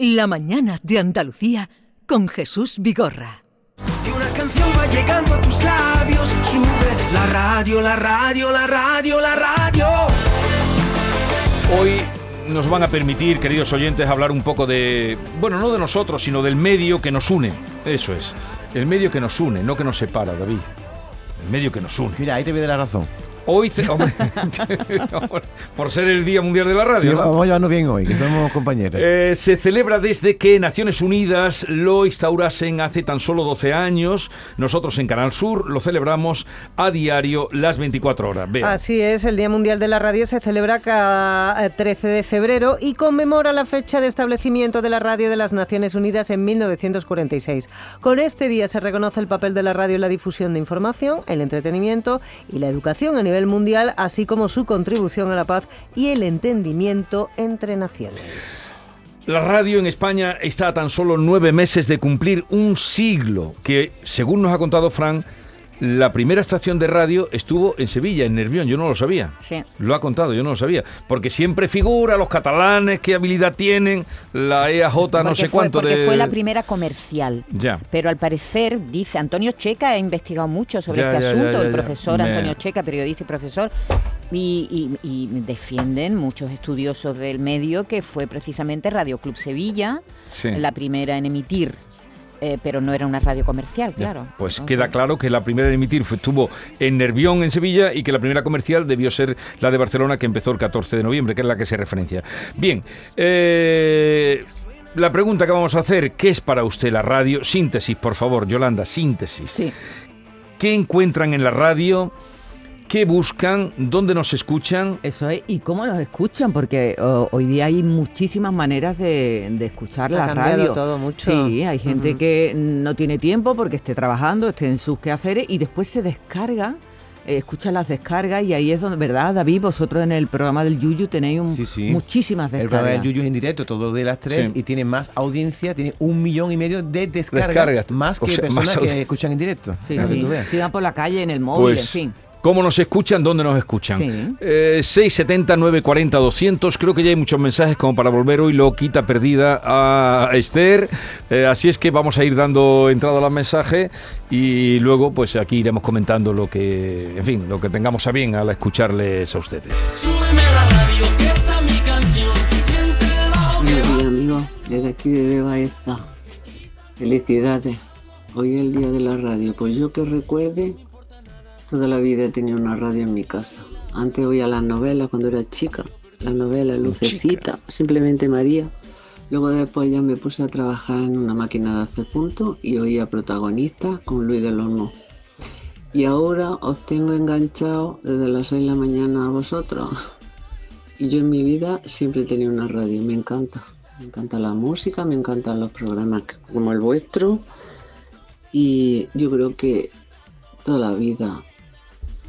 La mañana de Andalucía con Jesús Vigorra. Y una canción va llegando a tus labios. Sube la radio, la radio, la radio, la radio. Hoy nos van a permitir, queridos oyentes, hablar un poco de, bueno, no de nosotros, sino del medio que nos une. Eso es, el medio que nos une, no que nos separa, David. El medio que nos une. Mira, ahí te voy de la razón. Hoy, hombre, por ser el Día Mundial de la Radio. Sí, ¿no? Vamos a llevarnos bien hoy, que somos compañeros. Eh, se celebra desde que Naciones Unidas lo instaurasen hace tan solo 12 años. Nosotros en Canal Sur lo celebramos a diario las 24 horas. Así es, el Día Mundial de la Radio se celebra cada eh, 13 de febrero y conmemora la fecha de establecimiento de la radio de las Naciones Unidas en 1946. Con este día se reconoce el papel de la radio en la difusión de información, el entretenimiento y la educación a nivel mundial, así como su contribución a la paz y el entendimiento entre naciones. La radio en España está a tan solo nueve meses de cumplir un siglo, que según nos ha contado Fran, la primera estación de radio estuvo en Sevilla, en Nervión, yo no lo sabía. Sí. Lo ha contado, yo no lo sabía. Porque siempre figura los catalanes, qué habilidad tienen, la EAJ no sé fue- cuánto porque de... fue la primera comercial. Ya. Pero al parecer, dice Antonio Checa, ha investigado mucho sobre Ya, este ya, asunto, ya, el profesor Me- Antonio Checa, periodista y profesor, y, y- y defienden muchos estudiosos del medio que fue precisamente Radio Club Sevilla, Sí. la primera en emitir, eh, pero no era una radio comercial, Ya, claro. Pues Entonces, queda claro que la primera en emitir fue, estuvo en Nervión, en Sevilla, y que la primera comercial debió ser la de Barcelona, que empezó el 14 de noviembre, que es la que se referencia. Bien, eh, la pregunta que vamos a hacer, ¿qué es para usted la radio? Síntesis, por favor, Yolanda, síntesis. Sí. ¿Qué encuentran en la radio? ¿Qué buscan? ¿Dónde nos escuchan? Eso es, y cómo nos escuchan, porque hoy día hay muchísimas maneras de, de escuchar Ha la cambiado radio. todo mucho. Sí, hay gente que no tiene tiempo porque esté trabajando, esté en sus quehaceres y después se descarga, eh, escucha las descargas y ahí es donde, ¿verdad, David? Vosotros en el programa del Yuyu tenéis un- Sí, sí. muchísimas El programa descargas. del Yuyu es en directo, todo de las tres, Sí. y tiene más audiencia, tiene un millón y medio de descargas, Descargas. más O que sea, personas más que escuchan en directo. Sí, sí. Si van por la calle, en el móvil, Pues, en fin. ¿Cómo nos escuchan? ¿Dónde nos escuchan? Sí. Eh, 670 940 200. Creo que ya hay muchos mensajes como para volver hoy loquita perdida a Esther. Eh, así es que vamos a ir dando entrada a los mensajes y luego pues aquí iremos comentando lo que, en fin, lo que tengamos a bien al escucharles a ustedes. Súbeme la radio, que está mi canción. Buenos días, amigos. Desde aquí de Baeza. Felicidades. Hoy es el día de la radio. Pues yo que recuerde, toda la vida he tenido una radio en mi casa. Antes oía las novelas cuando era chica. Las novelas, Lucecita, simplemente María. Luego después ya me puse a trabajar en una máquina de hacer puntos y oía protagonistas con Luis del Olmo. Y ahora os tengo enganchado desde las 6 de la mañana a vosotros. Y yo en mi vida siempre he tenido una radio, me encanta. Me encanta la música, me encantan los programas como el vuestro. Y yo creo que toda la vida,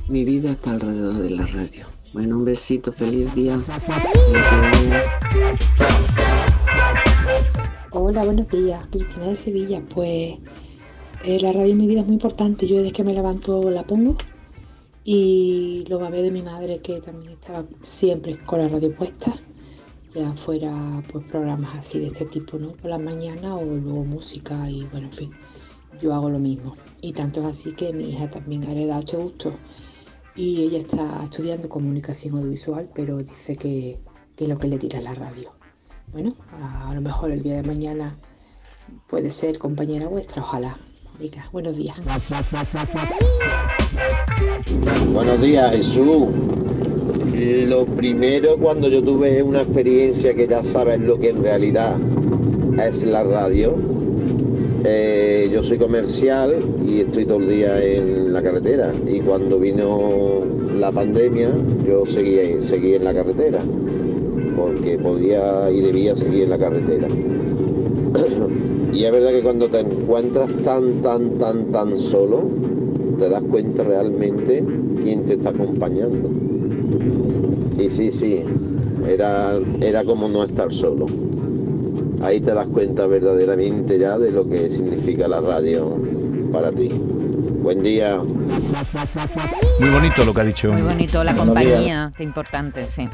mi vida está alrededor de la radio. Bueno, un besito, feliz día. Hola, buenos días, Cristina de Sevilla. Pues eh, la radio en mi vida es muy importante. Yo desde que me levanto la pongo y lo babé de mi madre que también estaba siempre con la radio puesta, ya fuera pues programas así de este tipo, ¿no? Por la mañana o luego música y bueno, en fin, yo hago lo mismo. Y tanto es así que mi hija también ha heredado este gusto y ella está estudiando comunicación audiovisual, pero dice que, que lo que le tira la radio. Bueno, a, a lo mejor el día de mañana puede ser compañera vuestra, ojalá. Venga, buenos días. Buenos días, Jesús. Lo primero cuando yo tuve una experiencia que ya sabes lo que en realidad es la radio. Eh, yo soy comercial y estoy todo el día en la carretera. Y cuando vino la pandemia, yo seguí, seguí en la carretera. Porque podía y debía seguir en la carretera. y es verdad que cuando te encuentras tan, tan, tan, tan solo, te das cuenta realmente quién te está acompañando. Y sí, sí, era, era como no estar solo. Ahí te das cuenta verdaderamente ya de lo que significa la radio para ti. Buen día. Muy bonito lo que ha dicho. Muy bonito, la Buenos días. compañía, qué importante, sí.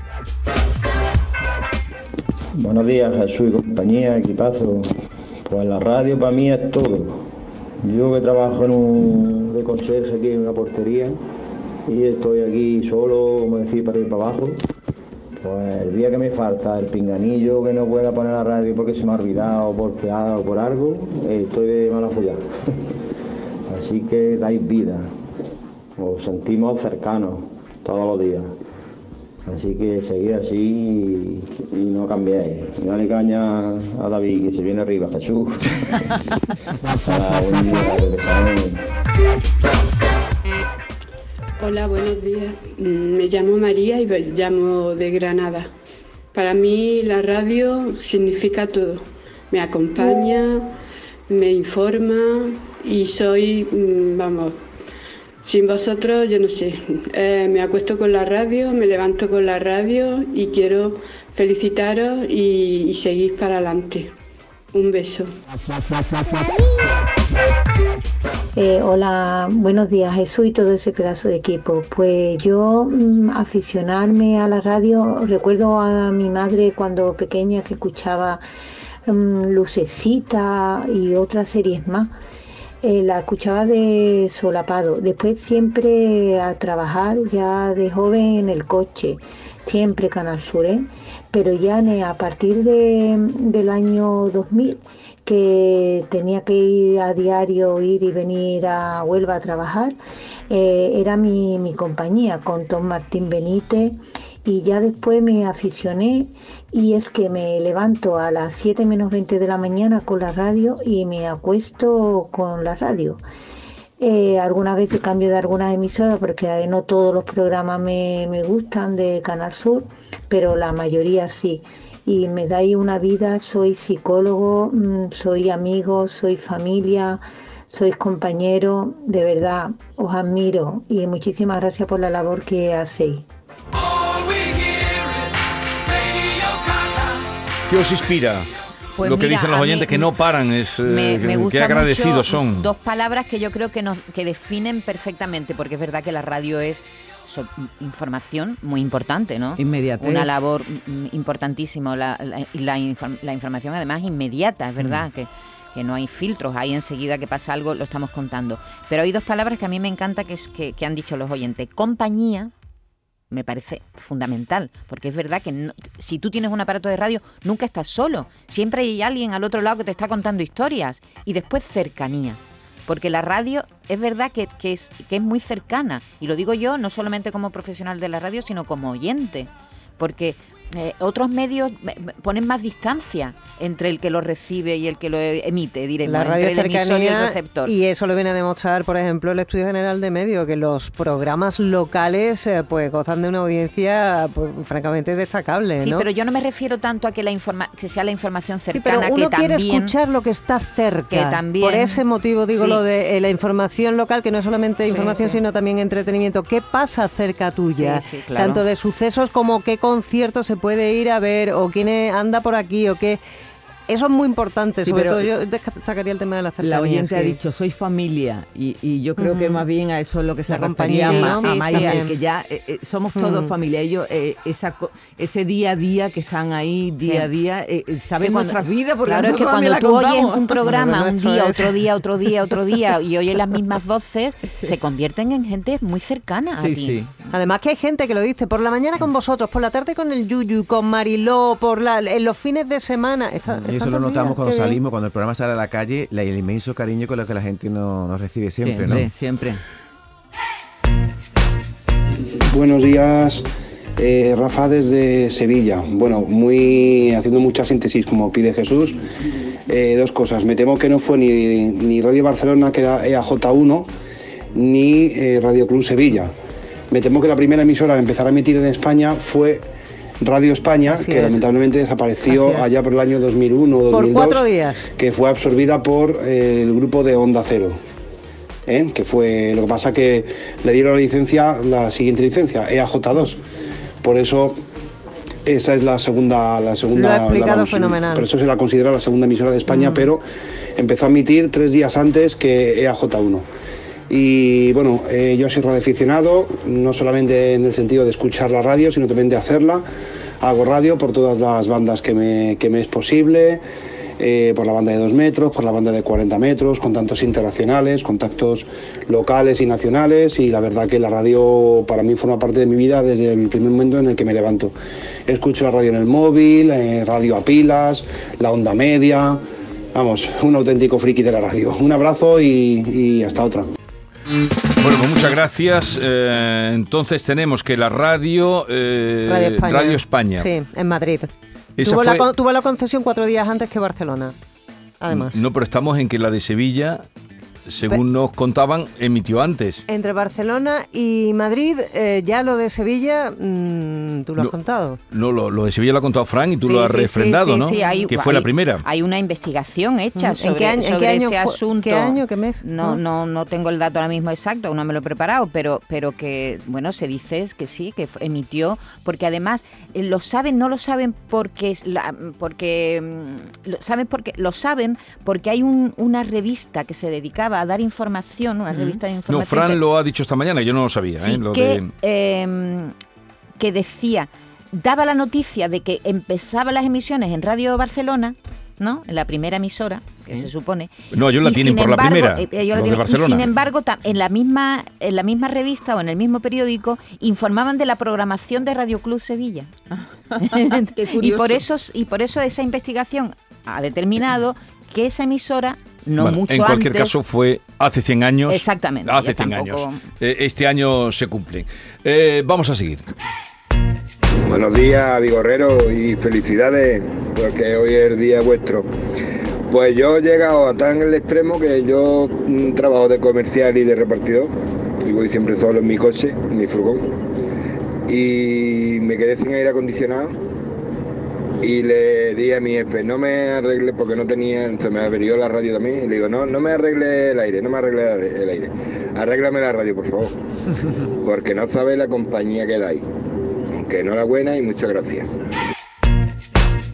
Buenos días, Jesús y compañía, equipazo. Pues la radio para mí es todo. Yo que trabajo en un de conserje aquí en una portería y estoy aquí solo, como decir, para ir para abajo. Pues el día que me falta el pinganillo que no pueda poner la radio porque se me ha olvidado, porque ha o por algo, eh, estoy de mala follada. Así que dais vida, os sentimos cercanos todos los días. Así que seguid así y, no cambiéis. Y Dale caña a David que se viene arriba, Jesús. Hola, buenos días. Mm, Me llamo María y me llamo de Granada. Para mí la radio significa todo. Me acompaña, me informa y soy, mm, vamos, sin vosotros yo no sé. Eh, me acuesto con la radio, me levanto con la radio y quiero felicitaros y, y seguir para adelante. Un beso. Eh, hola, buenos días Jesús y todo ese pedazo de equipo. Pues yo mm, aficionarme a la radio, recuerdo a mi madre cuando pequeña que escuchaba mm, Lucecita y otras series más. Eh, la escuchaba de solapado. Después siempre a trabajar ya de joven en el coche, siempre Canal Sur, ¿eh? pero ya a partir de- del año 2000 que tenía que ir a diario, ir y venir a Huelva a trabajar, eh, era mi, mi compañía con Tom Martín Benítez y ya después me aficioné y es que me levanto a las 7 menos 20 de la mañana con la radio y me acuesto con la radio. Eh, algunas veces cambio de algunas emisoras porque no todos los programas me, me gustan de Canal Sur, pero la mayoría sí. Y me dais una vida, soy psicólogo, mm, soy amigo, soy familia, sois compañero, de verdad, os admiro y muchísimas gracias por la labor que hacéis. ¿Qué os inspira? Pues Lo que mira, dicen los mí oyentes que no paran es eh, Me, me qué gusta agradecidos mucho son. Dos palabras que yo creo que nos que definen perfectamente, porque es verdad que la radio es so- información muy importante, ¿no? Inmediatez. Una labor mm, importantísima. La, la- y la, inform- la información además inmediata, es verdad que que no hay filtros, ahí enseguida que pasa algo lo estamos contando. Pero hay dos palabras que a mí me encanta que, es, que, que han dicho los oyentes. Compañía, me parece fundamental, porque es verdad que no- si tú tienes un aparato de radio, nunca estás solo, siempre hay alguien al otro lado que te está contando historias. Y después cercanía, porque la radio es verdad que, es, que es muy cercana, y lo digo yo no solamente como profesional de la radio, sino como oyente, porque eh, otros medios ponen más distancia entre el que lo recibe y el que lo emite, diremos, La radio entre el emisor y el receptor. y eso lo viene a demostrar, por ejemplo, el Estudio General de Medios, que los programas locales eh, pues gozan de una audiencia pues, francamente destacable, Sí, ¿no? pero yo no me refiero tanto a que la informa que sea la información Sí, cercana, pero uno que quiere también escuchar lo que está cerca. que también- Por ese motivo digo Sí. lo de eh, la información local, que no es solamente Sí, información, sí. sino también entretenimiento. ¿Qué pasa cerca tuya? Sí, sí, claro. Tanto de sucesos como qué concierto se puede ir a ver, o quién eh, anda por aquí, o qué... Eso es muy importante, Sí, sobre pero todo yo destacaría el tema de la cercanía. La oyente ha dicho, soy familia, y, y yo creo que más bien a eso es lo que se La refería compañía, Ma- ¿no? a sí. que ya eh, eh, somos todos familia. Ellos, eh, esa, ese día a día que están ahí, día a día, eh, saben cuando- nuestras vidas, porque claro, es que cuando tú oyes un programa un día, es- otro día, otro día, otro día y oyes las mismas voces, se convierten en gente muy cercana a ti. Además que hay gente que lo dice, por la mañana con vosotros, por la tarde con el Yuyu, con Mariló, por la, en los fines de semana. Está- Y eso lo notamos días, cuando qué bien. salimos, cuando el programa sale a la calle, la- el inmenso cariño con el que la gente no- nos recibe siempre, Siempre, ¿no? siempre. Buenos días, eh, Rafa desde Sevilla. Bueno, muy haciendo mucha síntesis como pide Jesús. Eh, dos cosas. Me temo que no fue ni, ni Radio Barcelona, que era EAJ1, ni eh, Radio Club Sevilla. Me temo que la primera emisora a empezar a emitir en España fue Radio España, Así que es. lamentablemente desapareció allá por el año 2001 o 2002 Por cuatro días. que fue absorbida por eh, el grupo de Onda Cero. ¿eh? Que fue lo que pasa que le dieron la licencia, la siguiente licencia, EAJ2. Por eso esa es la segunda, la segunda. Lo ha explicado vamos, fenomenal. Por eso se la considera la segunda emisora de España, Mm. pero empezó a emitir tres días antes que EAJ1. Y bueno, eh, yo soy radioaficionado, no solamente en el sentido de escuchar la radio, sino también de hacerla. hago radio por todas las bandas que me, que me es posible. eh, por la banda de 2 metros, por la banda de 40 metros, contactos internacionales, contactos locales y nacionales y la verdad que la radio para mí forma parte de mi vida desde el primer momento en el que me levanto. Escucho la radio en el móvil, eh, radio a pilas, la onda media, vamos, un auténtico friki de la radio. Un abrazo y, y hasta otra. Bueno, pues muchas gracias. Eh, entonces tenemos que la radio, eh, Radio España. Radio España. Sí, en Madrid. Esa Tuvo, fue- la, tuvo la concesión cuatro días antes que Barcelona. Además. No, pero estamos en que la de Sevilla, según nos contaban, emitió antes. Entre Barcelona y Madrid, eh, ya lo de Sevilla, mm, tú lo has No. contado. No, lo, lo de Sevilla lo ha contado Frank y tú Sí, lo has sí, refrendado, sí, ¿no? sí, hay- que fue la primera. Hay una investigación hecha ¿En sobre, qué año- en qué año ese fue- asunto. qué año, qué mes? No, ¿No? no, tengo el dato ahora mismo exacto, aún no me lo he preparado, pero, pero que, bueno, se dice que sí, que emitió, porque además eh, lo saben, no lo saben porque, porque mm, lo saben porque lo saben porque hay un- una revista que se dedicaba a dar información, una revista de No, información. Fran que- lo ha dicho esta mañana, yo no lo sabía. Sí, ¿eh? Lo que, de- eh, que decía, daba la noticia de que empezaban las emisiones en Radio Barcelona, ¿no? En la primera emisora, que se supone. No, ellos la Y tienen por la primera, eh, ellos la los de tienen. Y sin embargo, en la misma en la misma revista o en el mismo periódico informaban de la programación de Radio Club Sevilla. y curioso. por eso y por eso esa investigación ha determinado que esa emisora no Bueno, mucho en cualquier antes caso fue hace 100 años. Exactamente, Hace ya 100 tampoco- años. Eh, este año se cumple. Eh, vamos a seguir. Buenos días, Vigorrero, y felicidades, porque hoy es el día vuestro. Pues yo he llegado a tan el extremo que yo mm, trabajo de comercial y de repartidor, y voy siempre solo en mi coche, en mi furgón, y me quedé sin aire acondicionado, y le di a mi jefe, no me arregle, porque no tenía, se me averió la radio también, y le digo, no, no me arregle el aire, no me arregle el aire, arréglame la radio, por favor, porque no sabe la compañía que dais. Que enhorabuena y muchas gracias.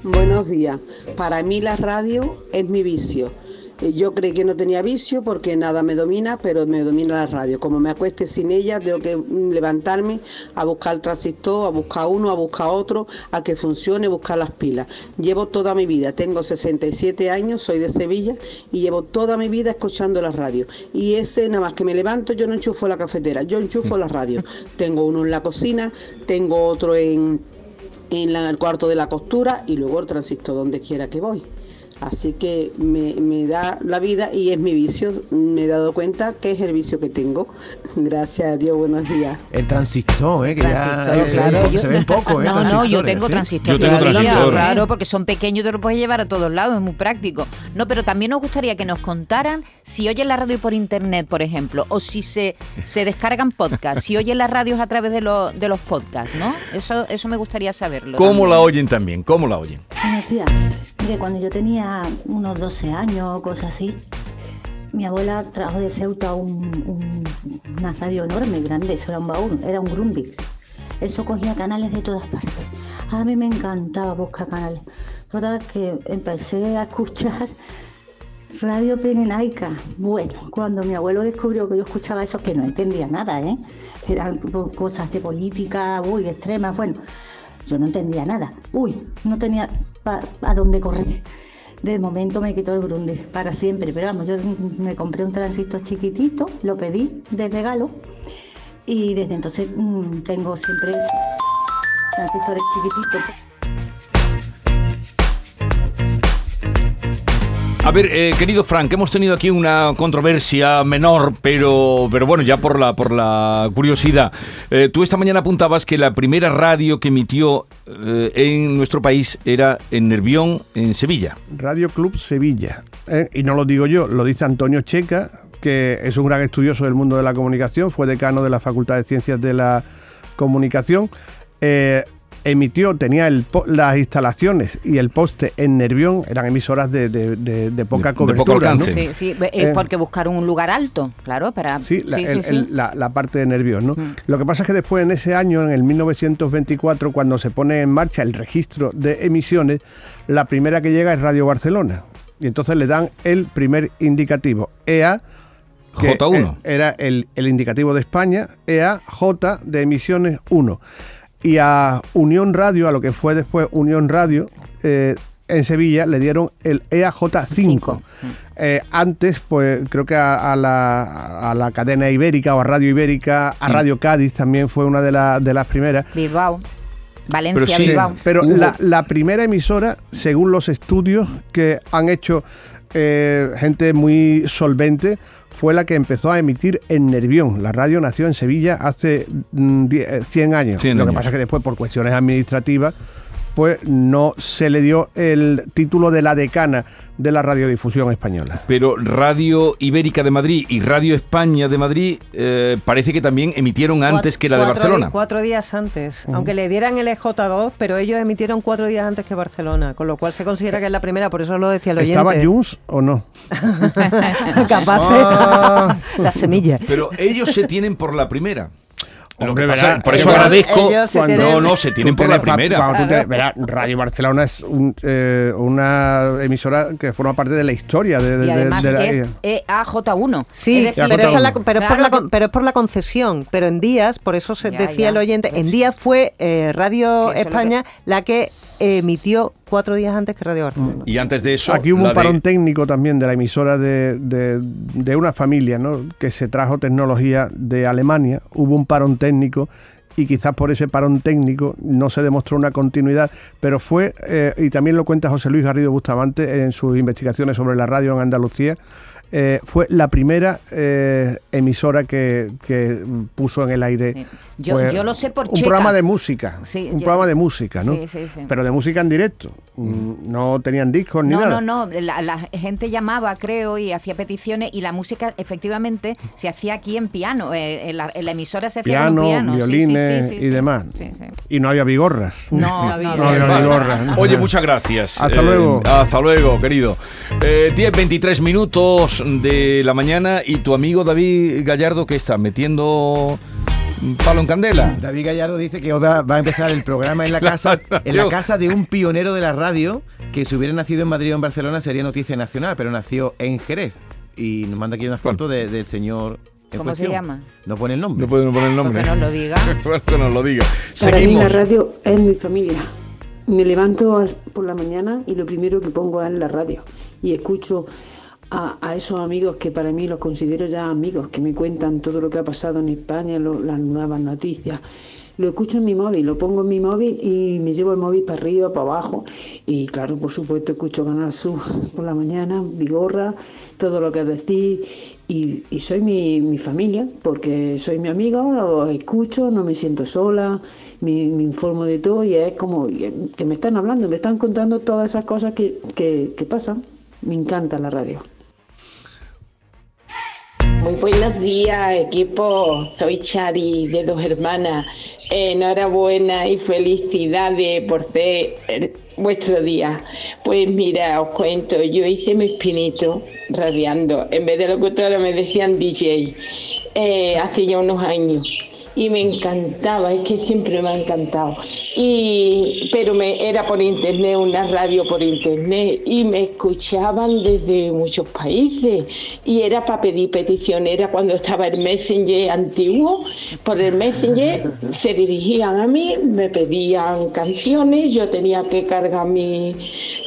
Buenos días. Para mí la radio es mi vicio. Eh, Yo creí que no tenía vicio porque nada me domina, pero me domina la radio. Como me acueste sin ella, tengo que mm, levantarme a buscar el transistor, a buscar uno, a buscar otro, a que funcione, buscar las pilas. Llevo toda mi vida, tengo 67 años, soy de Sevilla y llevo toda mi vida escuchando la radio. Y ese, nada más que me levanto, yo no enchufo la cafetera, yo enchufo la radio. Tengo uno en la cocina, tengo otro en en la- el cuarto de la costura y luego el transistor donde quiera que voy. Así que me, me da la vida y es mi vicio. Me he dado cuenta que es el vicio que tengo. Gracias a Dios, buenos días. El transistor, ¿eh? Que ya Transistor, se, claro, ven, po- yo- se ven poco, ¿eh? No, no, yo tengo ¿sí? transistor. Yo tengo todavía, transistor. Claro, porque son pequeños y te los puedes llevar a todos lados, es muy práctico. No, pero también nos gustaría que nos contaran si oyen la radio por internet, por ejemplo, o si se, se descargan podcasts, si oyen las radios a través de, lo- de los podcasts, ¿no? Eso, eso me gustaría saberlo. ¿Cómo también. la oyen también? ¿Cómo la oyen? Buenos días. Mire, cuando yo tenía unos 12 años o cosas así, mi abuela trajo de Ceuta un- un- una radio enorme, grande, eso era un baúl, era un Grundig. Eso cogía canales de todas partes. A mí me encantaba buscar canales. Total que empecé a escuchar Radio Pirenaica. Bueno, cuando mi abuelo descubrió que yo escuchaba eso, que no entendía nada, ¿eh? Eran cosas de política, uy, extremas, bueno. Yo no entendía nada. Uy, no tenía a dónde correr. De momento me quitó el Grundy para siempre. Pero vamos, yo me compré un transistor chiquitito, lo pedí de regalo. Y desde entonces mm, tengo siempre transistores chiquititos. A ver, eh, querido Frank, hemos tenido aquí una controversia menor, pero, pero bueno, ya por la, por la curiosidad. Eh, tú esta mañana apuntabas que la primera radio que emitió eh, en nuestro país era en Nervión, en Sevilla. Radio Club Sevilla. ¿eh? Y no lo digo yo, lo dice Antonio Checa, que es un gran estudioso del mundo de la comunicación, fue decano de la Facultad de Ciencias de la Comunicación. Emitió, tenía el las instalaciones y el poste en Nervión, eran emisoras de, de- de- de poca De- de poco cobertura. ¿no? Sí, sí, es Eh, porque buscaron un lugar alto, claro, para... Sí, la, sí, el- sí, sí. el- la- la parte de Nervión, ¿no? Mm. Lo que pasa es que después, en ese año, en el 1924, cuando se pone en marcha el registro de emisiones, la primera que llega es Radio Barcelona. Y entonces le dan el primer indicativo, EA. que, J1. eh, Era el, el indicativo de España, EA, J de emisiones 1. Y a Unión Radio, a lo que fue después Unión Radio, eh, en Sevilla le dieron el EAJ5. Eh, antes, pues creo que a, a la, a la cadena ibérica o a Radio Ibérica, a Mm. Radio Cádiz también fue una de, la- de las primeras. Bilbao. Valencia, Bilbao. Pero Hubo. la, la primera emisora, según los estudios que han hecho eh, gente muy solvente, fue la que empezó a emitir en Nervión. La radio nació en Sevilla hace mm, die- eh, 100 años. 100 Lo que años. pasa es que después, por cuestiones administrativas, pues no se le dio el título de la decana de la radiodifusión española. Pero Radio Ibérica de Madrid y Radio España de Madrid eh, parece que también emitieron antes que la de Barcelona. cuatro días antes, aunque le dieran el EJ2, pero ellos emitieron cuatro días antes que Barcelona, con lo cual se considera que es la primera, por eso lo decía el oyente. ¿Estaba Junts o no? Capaz Ah. Las semillas. Pero ellos se tienen por la primera. Lo Hombre, que pasa- verá, por eso agradezco. no, no, se tienen por la primera. verá, Radio Barcelona es un, eh, una emisora que forma parte de la historia de, de- Y de- además de la- es EAJ1. Sí, Es decir, pero, es la- pero es por la, claro, con- pero es por la concesión. Pero en Días, por eso se Ya, decía ya. el oyente, en Días fue eh, Radio Sí, es España la que emitió cuatro días antes que Radio Barcelona. Y antes de eso. Aquí hubo un de- parón técnico también de la emisora de, de- de una familia ¿no? que se trajo tecnología de Alemania. Hubo un parón técnico y quizás por ese parón técnico no se demostró una continuidad, pero fue, eh, y también lo cuenta José Luis Garrido Bustamante en sus investigaciones sobre la radio en Andalucía, eh, fue la primera eh, emisora que, que puso en el aire. Yo- lo sé por Un Checa. programa de música. Sí, un yo- programa de música, ¿no? Sí, sí, sí. Pero de música en directo. Mm, No tenían discos ni No, nada. no, no. La, la gente llamaba, creo, y hacía peticiones y la música efectivamente se hacía aquí en piano. eh, en, la, en la emisora se hacía piano, piano. sí, sí, violines sí, sí, y sí. demás. Sí, sí. Y no había vigorras. No, no había. No había Vale. vigorras. Oye, muchas gracias. Hasta Eh, luego. Hasta luego, querido. Eh, 10, 23 minutos de la mañana y tu amigo David Gallardo que está metiendo palo en candela. David Gallardo dice que hoy va, va a empezar el programa en la casa, en la casa de un pionero de la radio que si hubiera nacido en Madrid o en Barcelona sería noticia nacional, pero nació en Jerez y nos manda aquí una foto de- del señor. ¿Cómo se llama? No pone el nombre. No pueden poner el nombre. que nos lo diga. Que nos lo diga. Para mí la radio es mi familia. Me levanto por la mañana y lo primero que pongo es la radio y escucho a, a esos amigos que para mí los considero ya amigos, que me cuentan todo lo que ha pasado en España, lo- las nuevas noticias. Lo escucho en mi móvil, lo pongo en mi móvil y me llevo el móvil para arriba, para abajo. Y claro, por supuesto, escucho Canal Sur por la mañana, Vigorra, todo lo que decís. Y, soy mi, mi familia, porque soy mi amigo, os escucho, no me siento sola, me, me informo de todo y es como que me están hablando, me están contando todas esas cosas que, que, que pasan. Me encanta la radio. Muy buenos días, equipo. Soy Chari de Dos Hermanas. Enhorabuena y felicidades por ser eh, vuestro día. Pues mira, os cuento, yo hice mis pinitos radiando. En vez de locutora me decían DJ eh, hace ya unos años. Y me encantaba, es que siempre me ha encantado. Y, pero me, era por internet, una radio por internet, y me escuchaban desde muchos países. Y era para pedir peticiones, era cuando estaba el Messenger antiguo, por el Messenger se dirigían a mí, me pedían canciones, yo tenía que cargar mi,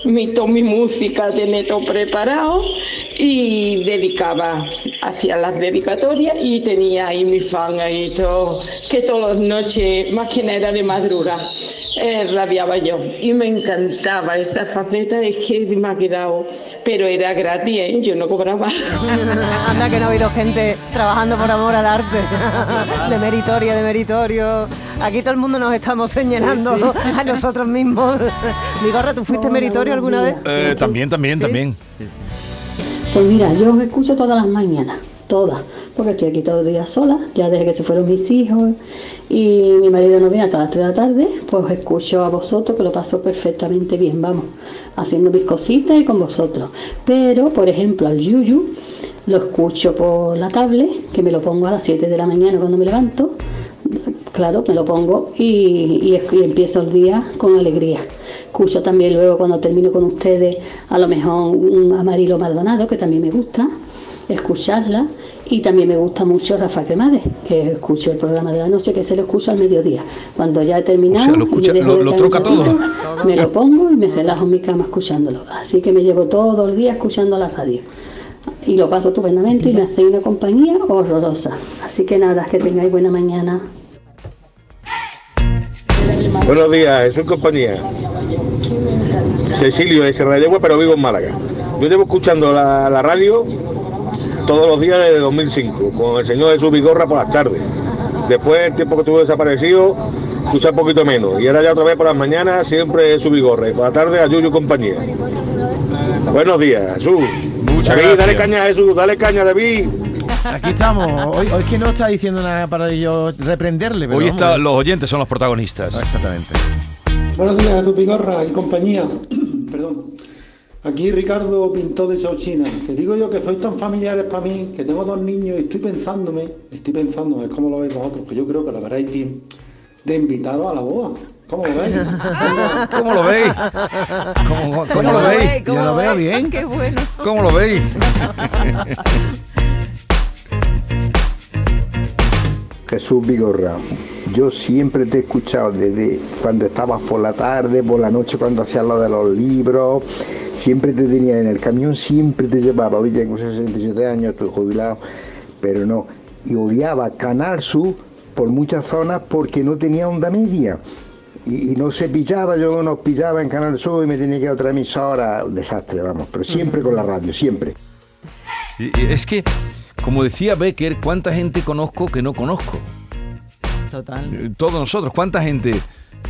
mi, toda mi música, tener todo preparado, y dedicaba, hacía las dedicatorias y tenía ahí mi fan ahí todo, que todas las noches, más que nada era de madrugada, eh, radiaba yo. Y me encantaba esta faceta, es que me ha quedado, pero era gratis, ¿eh? yo no cobraba. Anda que no ha habido gente trabajando por amor al arte. De meritorio, de meritorio. Aquí todo el mundo nos estamos señalando Sí, sí. a nosotros mismos. Mi gorra, ¿tú fuiste Hola, meritorio alguna vez? Eh, también, también, también. Pues mira, yo os escucho todas las mañanas, todas, porque estoy aquí todo el día sola, ya desde que se fueron mis hijos y mi marido no viene hasta las 3 de la tarde, pues escucho a vosotros, que lo paso perfectamente bien, vamos, haciendo mis cositas y con vosotros. Pero, por ejemplo, al Yuyu lo escucho por la tablet, que me lo pongo a las 7 de la mañana cuando me levanto, claro, me lo pongo y, empiezo el día con alegría. Escucho también luego cuando termino con ustedes a lo mejor un Amarilo Maldonado, que también me gusta. Escucharla y también me gusta mucho Rafa Cremades, que escucho el programa de la noche que se lo escucho al mediodía. Cuando ya he terminado, O sea, lo escucha- troca todo. Me lo pongo y me relajo en mi cama escuchándolo. Así que me llevo todo el día escuchando la radio. Y lo paso estupendamente y me hace una compañía horrorosa. Así que nada, que tengáis buena mañana. Buenos días, Jesús compañía. Cecilio de Sierra de Yegua, pero vivo en Málaga. Yo llevo escuchando la, la radio todos los días desde 2005, con el señor Jesús Vigorra por las tardes. Después, el tiempo que estuvo desaparecido, escuché un poquito menos. Y ahora ya otra vez por las mañanas, siempre Jesús Vigorra. Y por la tarde a Yuyu compañía. Buenos días, Jesús. Muchas David, gracias. Dale caña, Jesús, dale caña, David. Aquí estamos. Hoy, hoy es que no está diciendo nada para yo reprenderle. Pero Hoy vamos, está, los oyentes son los protagonistas. Exactamente. Buenos días, tu Pigorra y compañía. Perdón. Aquí Ricardo Pintor de Chauchina. Que digo yo que sois tan familiares para mí, que tengo dos niños y estoy pensándome, estoy pensando, es como lo veis vosotros, que yo creo que lo veréis de, de invitaros a la boda. ¿Cómo lo veis? ¿Cómo lo veis? ¿Cómo, cómo lo veis? Yo lo veo bien. Qué bueno. ¿Cómo lo veis? Jesús Vigorra, yo siempre te he escuchado desde cuando estabas por la tarde, por la noche, cuando hacías lo de los libros, siempre te tenía en el camión, siempre te llevaba, hoy tengo 67 años, estoy jubilado, pero no, y odiaba Canal Sur por muchas zonas porque no tenía onda media. Y, no se pillaba, yo nos pillaba en Canal Sur y me tenía que ir a otra emisora, un desastre, vamos, pero siempre con la radio, siempre. Y Es que, como decía Becker, ¿cuánta gente conozco que no conozco? Total. Eh, Todos nosotros, ¿cuánta gente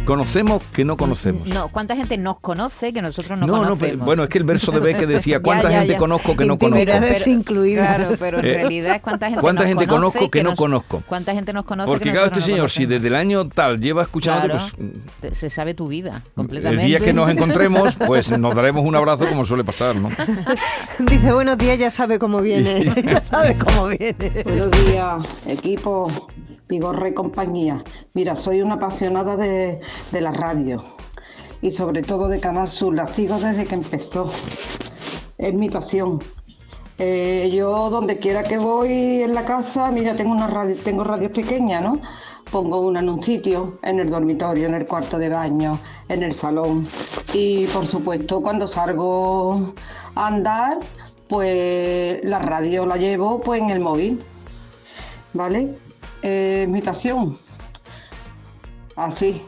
conocemos que no conocemos? No, ¿cuánta gente nos conoce que nosotros no, No, no, conocemos? pero- bueno, es que el verso de Becker decía, ¿cuánta ya, gente ya. conozco que no conozco? Intimidades incluidas. Claro, pero en Eh, realidad es cuánta gente ¿cuánta nos gente conoce conozco que no nos- conozco? ¿Cuánta gente nos conoce Porque que claro, este no señor, si desde el año tal lleva escuchando, Claro, pues te- se sabe tu vida el completamente. día que nos encontremos, pues nos daremos un abrazo como suele pasar, ¿no? Dice, buenos días, ya sabe cómo viene. ya sabe cómo viene. Buenos días, equipo Vigorra y compañía. Mira, soy una apasionada de, de la radio y sobre todo de Canal Sur. La sigo desde que empezó. Es mi pasión. Eh, yo donde quiera que voy en la casa, mira, tengo una radio, tengo radios pequeñas, ¿no? Pongo una en un sitio, en el dormitorio, en el cuarto de baño, en el salón. Y por supuesto, cuando salgo a andar, pues la radio la llevo pues en el móvil. ¿Vale? Eh, mi pasión. Así.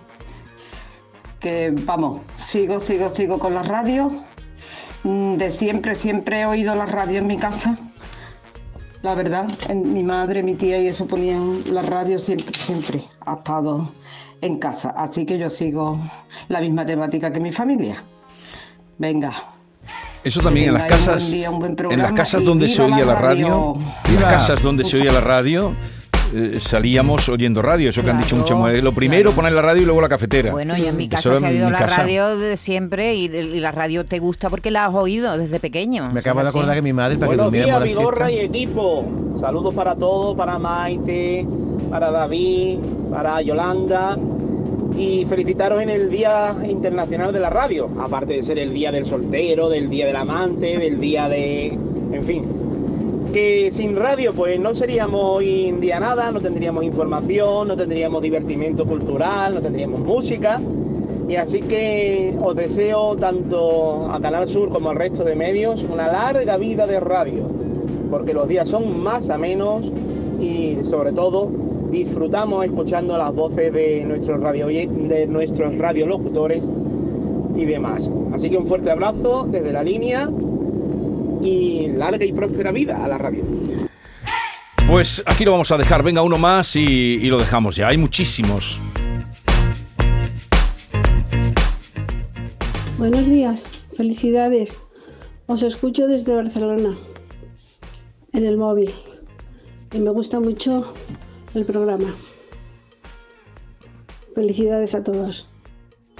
Que vamos, sigo, sigo, sigo con la radio. Mm, De siempre, siempre he oído la radio en mi casa. La verdad, en- mi madre, mi tía y eso ponían la radio siempre, siempre. Ha estado en casa. Así que yo sigo la misma temática que mi familia. Venga. Eso también en las casas, buen día, un buen en las casas donde se oía la radio, radio. en las casas donde se oía la radio, eh, salíamos oyendo radio, eso que han dicho muchas mujeres. Lo primero poner la radio y luego la cafetera. Bueno, yo en mi casa se ha oído la casa. radio de siempre y, y la radio te gusta porque la has oído desde pequeño. Me acabo de Así. acordar que mi madre, para que Buenos días, durmiéramos la Vigorra y equipo. Saludos para todos, para Maite, para David, para Yolanda. Y felicitaros en el Día Internacional de la Radio. Aparte de ser el Día del Soltero, del Día del Amante, del Día de... En fin. Que sin radio pues no seríamos hoy día nada, no tendríamos información, no tendríamos divertimento cultural, no tendríamos música. Y así que os deseo tanto a Canal Sur como al resto de medios una larga vida de radio, porque los días son más amenos y sobre todo disfrutamos escuchando las voces de nuestros radio de nuestros radiolocutores y demás. Así que un fuerte abrazo desde la línea y larga y próspera vida a la radio. Pues aquí lo vamos a dejar, venga uno más y, y lo dejamos ya. Hay muchísimos. Buenos días, felicidades. Os escucho desde Barcelona, en el móvil. Y me gusta mucho el programa. Felicidades a todos.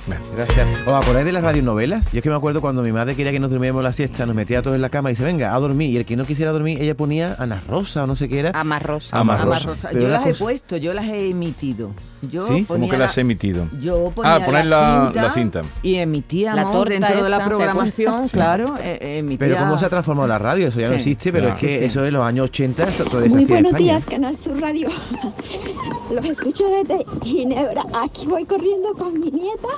Gracias. ¿Os acordáis de las radionovelas? Yo es que me acuerdo cuando mi madre quería que nos durmiéramos la siesta, nos metía a todos en la cama y dice, venga, a dormir. Y el que no quisiera dormir, ella ponía Ana Rosa o no sé qué era. Amarrosa. Amarrosa. Amarrosa. Yo las he puesto, yo las he emitido. Yo ¿Sí? ¿Cómo que la- las has emitido? Yo ponía ah, poner la, la cinta. y emitíamos La torta dentro de la esa, ¿te programación, claro, eh, emitía... Pero cómo se ha transformado la radio, eso ya no existe, pero Claro. es que eso en los años 80 eso se Muy buenos España. días, Canal Sur Radio. Los escucho desde Ginebra. Aquí voy corriendo con mi nieta,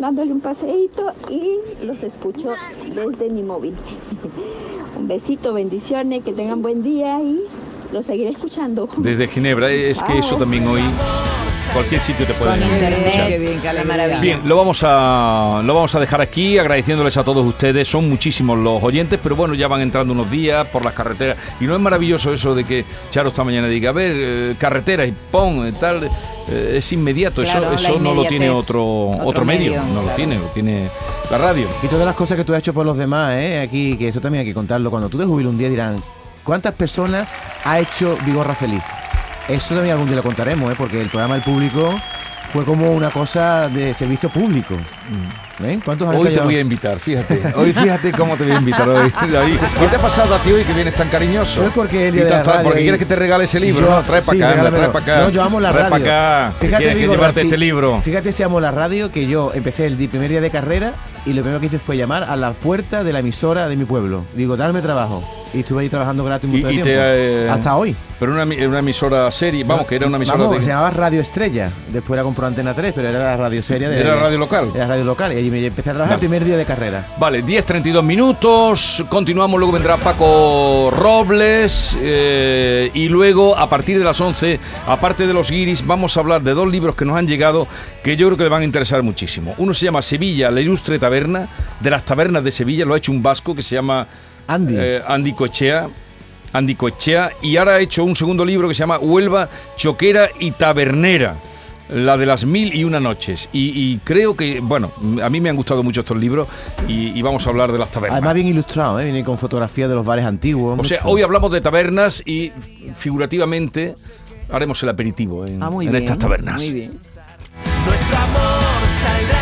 dándole un paseíto y los escucho desde mi móvil. Un besito, bendiciones, que tengan buen día y los seguiré escuchando. Desde Ginebra. Es que eso también hoy cualquier sitio te puede Con escuchar. internet, Qué bien, qué la alegría. maravilla. Bien, lo vamos a lo vamos a dejar aquí, agradeciéndoles a todos ustedes. Son muchísimos los oyentes, pero bueno, ya van entrando unos días por las carreteras. Y no es maravilloso eso de que Charo esta mañana diga, a ver, eh, carretera y pon, eh, tal. eh, es inmediato, Claro, eso, eso no lo tiene otro, Otro otro, medio, medio, no lo tiene, lo tiene la radio. Y todas las cosas que tú has hecho por los demás, ¿eh? Aquí, que eso también hay que contarlo. Cuando tú te jubiles un día dirán, ¿cuántas personas ha hecho Vigorra feliz? Eso también algún día lo contaremos, ¿eh? Porque el programa del público fue como una cosa de servicio público. ¿Eh? ¿Cuántos Hoy te llevamos? voy a invitar, fíjate. Hoy fíjate cómo te voy a invitar hoy, David. ¿Qué te ha pasado a ti hoy que vienes tan cariñoso? Pues porque el día Y de tan la fa- radio Porque y- quieres que te regale ese libro, Yo- ¿no? Trae para sí, acá, trae para acá. No, yo amo la trae radio. para acá. Fíjate, que llevarte este libro. Fíjate si amo la radio, que yo empecé el primer día de carrera y lo primero que hice fue llamar a la puerta de la emisora de mi pueblo. Digo, darme trabajo. Y estuve ahí trabajando gratis de y te, tiempo. eh, Hasta hoy. Pero una, una emisora seria, vamos, que era una emisora Vamos, de... se llamaba Radio Estrella. Después la compró Antena 3, pero era la radio seria de. Era radio local. Era radio local. Y allí me empecé a trabajar Vale. el primer día de carrera. Vale, 10.32 minutos, continuamos, luego vendrá Paco Robles eh, y luego a partir de las 11, aparte de los guiris, vamos a hablar de dos libros que nos han llegado que yo creo que le van a interesar muchísimo. Uno se llama Sevilla, la ilustre taberna, de las tabernas de Sevilla, lo ha hecho un vasco que se llama Andy, eh, Andy Coechea. Andy Coechea, y ahora ha hecho un segundo libro que se llama Huelva, Choquera y Tabernera. La de las mil y una noches. Y, y creo que, bueno, a mí me han gustado mucho estos libros y, y vamos a hablar de las tabernas. Además, bien ilustrado, ¿eh? Viene con fotografías de los bares antiguos. o sea, hoy hablamos de tabernas y figurativamente haremos el aperitivo en, Ah, muy en bien, estas tabernas. Muy bien. Nuestro amor saldrá